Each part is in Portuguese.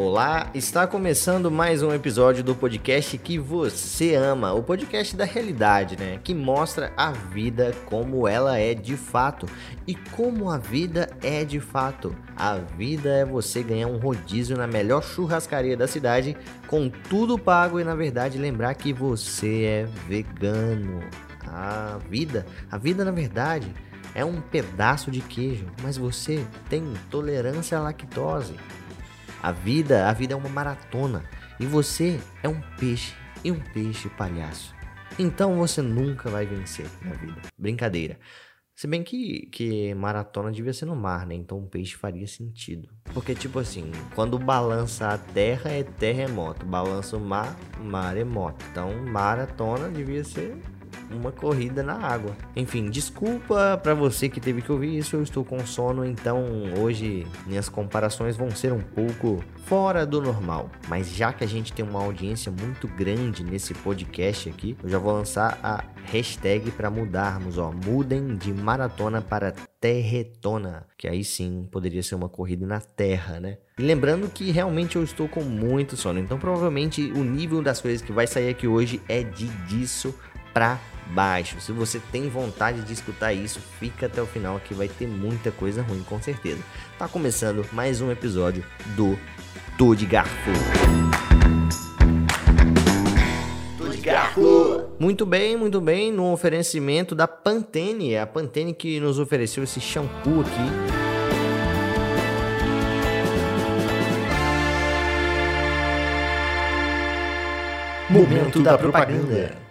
Olá, está começando mais um episódio do podcast que você ama, o podcast da realidade, né? Que mostra a vida como ela é de fato. E como a vida é de fato. A vida é você ganhar um rodízio na melhor churrascaria da cidade, com tudo pago e na verdade lembrar que você é vegano. A vida, a vida na verdade é um pedaço de queijo, mas você tem intolerância à lactose. A vida, a vida é uma maratona e você é um peixe e um peixe palhaço. Então você nunca vai vencer na vida. Brincadeira. Se bem que, que maratona devia ser no mar, né? Então um peixe faria sentido. Porque, tipo assim, quando balança a terra é terremoto, balança o mar, maremoto. Então maratona devia ser uma corrida na água. Enfim, desculpa para você que teve que ouvir isso, eu estou com sono, então hoje minhas comparações vão ser um pouco fora do normal. Mas já que a gente tem uma audiência muito grande nesse podcast aqui, eu já vou lançar a hashtag para mudarmos, ó, mudem de maratona para terretona, que aí sim poderia ser uma corrida na terra, né? E lembrando que realmente eu estou com muito sono, então provavelmente o nível das coisas que vai sair aqui hoje é de disso para baixo. Se você tem vontade de escutar isso, fica até o final que vai ter muita coisa ruim com certeza. Tá começando mais um episódio do Tô de Garfo. Tô de Garfo. Muito bem, muito bem, no oferecimento da Pantene, a Pantene que nos ofereceu esse shampoo aqui. Momento da propaganda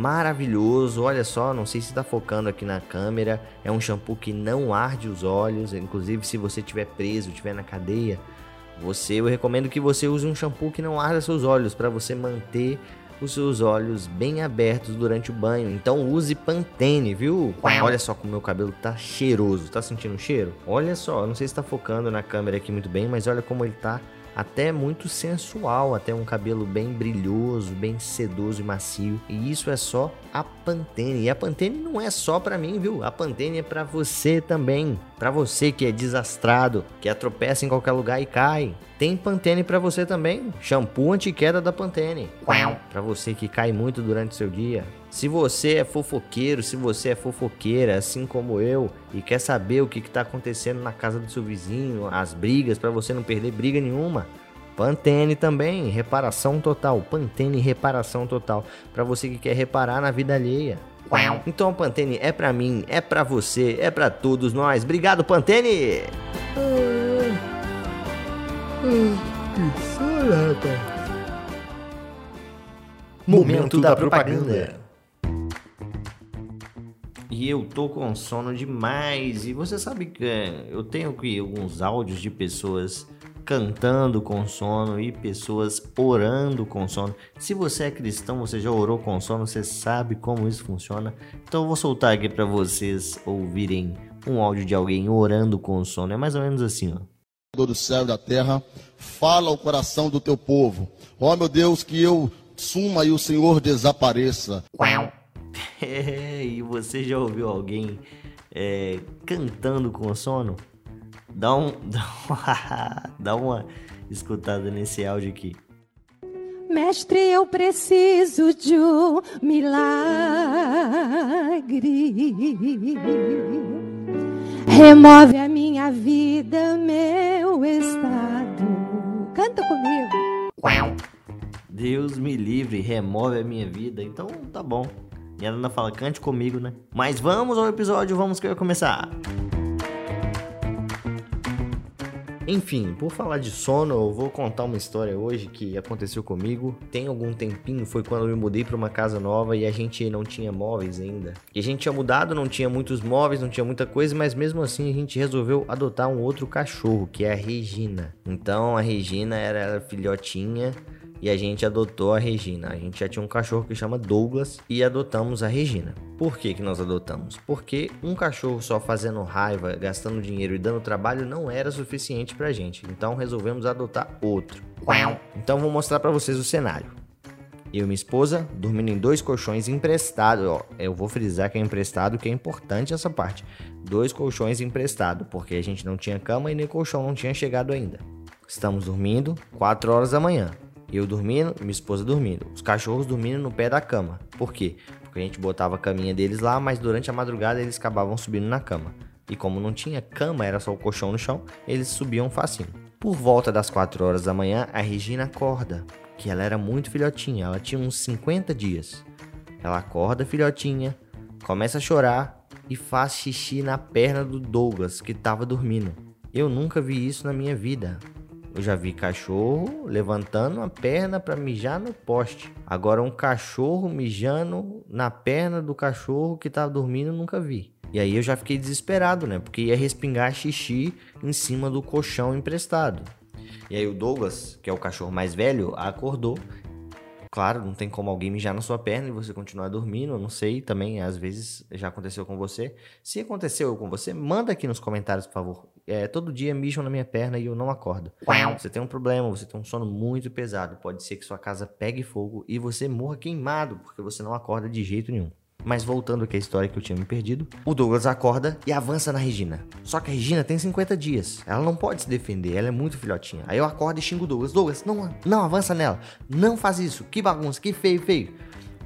maravilhoso. Olha só, não sei se está focando aqui na câmera. É um shampoo que não arde os olhos. Inclusive, se você estiver preso, estiver na cadeia, você eu recomendo que você use um shampoo que não arda seus olhos para você manter os seus olhos bem abertos durante o banho. Então use Pantene, viu? Olha só como meu cabelo tá cheiroso. Tá sentindo o cheiro? Olha só, não sei se está focando na câmera aqui muito bem, mas olha como ele tá até muito sensual, até um cabelo bem brilhoso, bem sedoso e macio. E isso é só a Pantene. E a Pantene não é só para mim, viu? A Pantene é para você também. Para você que é desastrado, que atropeça em qualquer lugar e cai. Tem Pantene para você também. Shampoo anti-queda da Pantene. Para você que cai muito durante o seu dia. Se você é fofoqueiro, se você é fofoqueira, assim como eu, e quer saber o que está acontecendo na casa do seu vizinho, as brigas, para você não perder briga nenhuma, Pantene também, reparação total. Pantene reparação total, para você que quer reparar na vida alheia. Então Pantene é para mim, é para você, é para todos nós. Obrigado Pantene. que Momento da propaganda. E eu tô com sono demais. E você sabe que eu tenho aqui alguns áudios de pessoas cantando com sono e pessoas orando com sono. Se você é cristão, você já orou com sono, você sabe como isso funciona. Então eu vou soltar aqui para vocês ouvirem um áudio de alguém orando com sono. É mais ou menos assim, ó. Do céu e da terra, fala ao coração do teu povo. Ó oh, meu Deus, que eu suma e o Senhor desapareça. É, e você já ouviu alguém é, cantando com sono? Dá, um, dá, uma, dá uma escutada nesse áudio aqui. Mestre, eu preciso de um milagre. Remove a minha vida, meu estado. Canta comigo. Deus me livre, remove a minha vida. Então tá bom. E a Ana fala, cante comigo, né? Mas vamos ao episódio, vamos que eu começar. Enfim, por falar de sono, eu vou contar uma história hoje que aconteceu comigo. Tem algum tempinho, foi quando eu me mudei para uma casa nova e a gente não tinha móveis ainda. E a gente tinha mudado, não tinha muitos móveis, não tinha muita coisa, mas mesmo assim a gente resolveu adotar um outro cachorro, que é a Regina. Então a Regina era filhotinha e a gente adotou a Regina. A gente já tinha um cachorro que chama Douglas e adotamos a Regina. Por que, que nós adotamos? Porque um cachorro só fazendo raiva, gastando dinheiro e dando trabalho não era suficiente pra gente. Então resolvemos adotar outro. Então vou mostrar para vocês o cenário. Eu e minha esposa dormindo em dois colchões emprestados. Ó, eu vou frisar que é emprestado, que é importante essa parte. Dois colchões emprestados, porque a gente não tinha cama e nem colchão não tinha chegado ainda. Estamos dormindo, 4 horas da manhã. Eu dormindo minha esposa dormindo. Os cachorros dormindo no pé da cama. Por quê? Porque a gente botava a caminha deles lá, mas durante a madrugada eles acabavam subindo na cama. E como não tinha cama, era só o colchão no chão, eles subiam facinho. Por volta das 4 horas da manhã, a Regina acorda, que ela era muito filhotinha, ela tinha uns 50 dias. Ela acorda filhotinha, começa a chorar e faz xixi na perna do Douglas, que estava dormindo. Eu nunca vi isso na minha vida. Eu já vi cachorro levantando a perna para mijar no poste. Agora um cachorro mijando na perna do cachorro que estava dormindo, nunca vi. E aí eu já fiquei desesperado, né? Porque ia respingar xixi em cima do colchão emprestado. E aí o Douglas, que é o cachorro mais velho, acordou. Claro, não tem como alguém mijar na sua perna e você continuar dormindo. Eu não sei também, às vezes já aconteceu com você. Se aconteceu com você, manda aqui nos comentários, por favor. É, todo dia mijam na minha perna e eu não acordo. Você tem um problema, você tem um sono muito pesado. Pode ser que sua casa pegue fogo e você morra queimado porque você não acorda de jeito nenhum. Mas voltando aqui à história que eu tinha me perdido, o Douglas acorda e avança na Regina. Só que a Regina tem 50 dias. Ela não pode se defender, ela é muito filhotinha. Aí eu acordo e xingo o Douglas. Douglas, não, não avança nela. Não faz isso. Que bagunça, que feio, feio.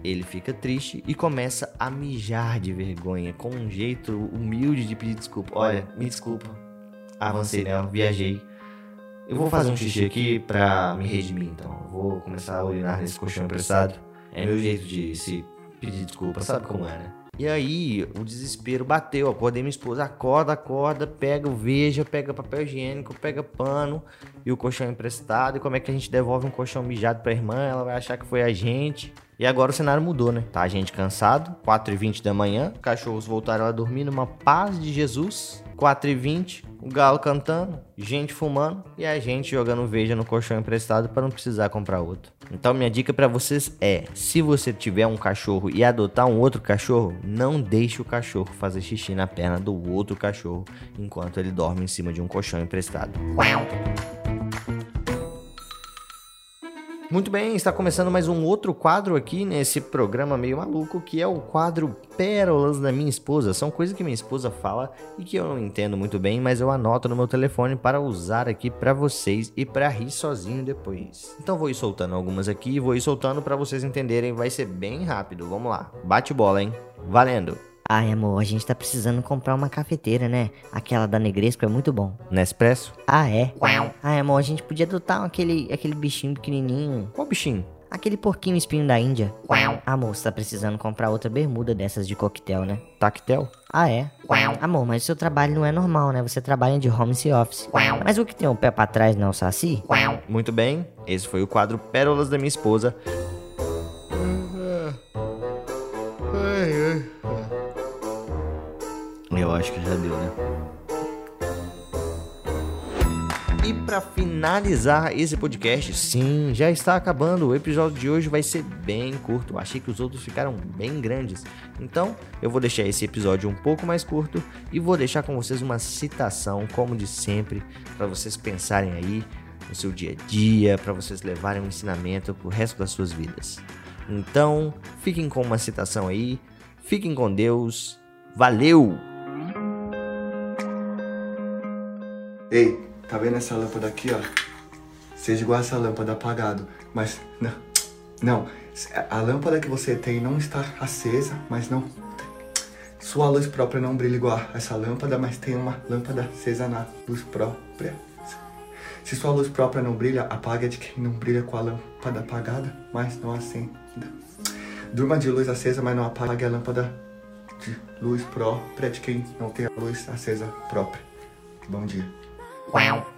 Ele fica triste e começa a mijar de vergonha, com um jeito humilde de pedir desculpa. Olha, me desculpa. Avancei nela, viajei. Eu vou fazer um xixi aqui pra me redimir, então. Eu vou começar a urinar nesse colchão emprestado. É meu jeito de se pedir desculpa, sabe como é, né? E aí, o desespero bateu. Acordei minha esposa, acorda, acorda, pega o veja, pega papel higiênico, pega pano e o colchão emprestado. E como é que a gente devolve um colchão mijado pra irmã? Ela vai achar que foi a gente. E agora o cenário mudou, né? Tá a gente cansado, 4h20 da manhã, cachorros voltaram a dormir numa paz de Jesus. 4h20, o galo cantando, gente fumando e a gente jogando veja no colchão emprestado para não precisar comprar outro. Então minha dica para vocês é, se você tiver um cachorro e adotar um outro cachorro, não deixe o cachorro fazer xixi na perna do outro cachorro enquanto ele dorme em cima de um colchão emprestado. Muito bem, está começando mais um outro quadro aqui nesse programa meio maluco, que é o quadro Pérolas da minha esposa. São coisas que minha esposa fala e que eu não entendo muito bem, mas eu anoto no meu telefone para usar aqui para vocês e para rir sozinho depois. Então vou ir soltando algumas aqui, vou ir soltando para vocês entenderem, vai ser bem rápido. Vamos lá. Bate bola, hein? Valendo. Ai, amor, a gente tá precisando comprar uma cafeteira, né? Aquela da Negresco é muito bom. Nespresso? Ah, é? Ai, amor, a gente podia adotar aquele, aquele bichinho pequenininho. Qual bichinho? Aquele porquinho espinho da Índia. Amor, você tá precisando comprar outra bermuda dessas de coquetel, né? Tactel? Ah, é? Amor, mas o seu trabalho não é normal, né? Você trabalha de home office. Mas o que tem o pé pra trás não é o saci? Muito bem, esse foi o quadro Pérolas da minha esposa. Acho que já deu, né? E para finalizar esse podcast, sim, já está acabando. O episódio de hoje vai ser bem curto. Achei que os outros ficaram bem grandes. Então, eu vou deixar esse episódio um pouco mais curto e vou deixar com vocês uma citação, como de sempre, para vocês pensarem aí no seu dia a dia, para vocês levarem um ensinamento pro resto das suas vidas. Então, fiquem com uma citação aí. Fiquem com Deus. Valeu! Ei, tá vendo essa lâmpada aqui, ó? Seja igual essa lâmpada apagado, mas não, não. A lâmpada que você tem não está acesa, mas não. Sua luz própria não brilha igual essa lâmpada, mas tem uma lâmpada acesa na luz própria. Se sua luz própria não brilha, apaga de quem não brilha com a lâmpada apagada, mas não acenda. Durma de luz acesa, mas não apague a lâmpada de luz própria de quem não tem a luz acesa própria. Bom dia. Wow.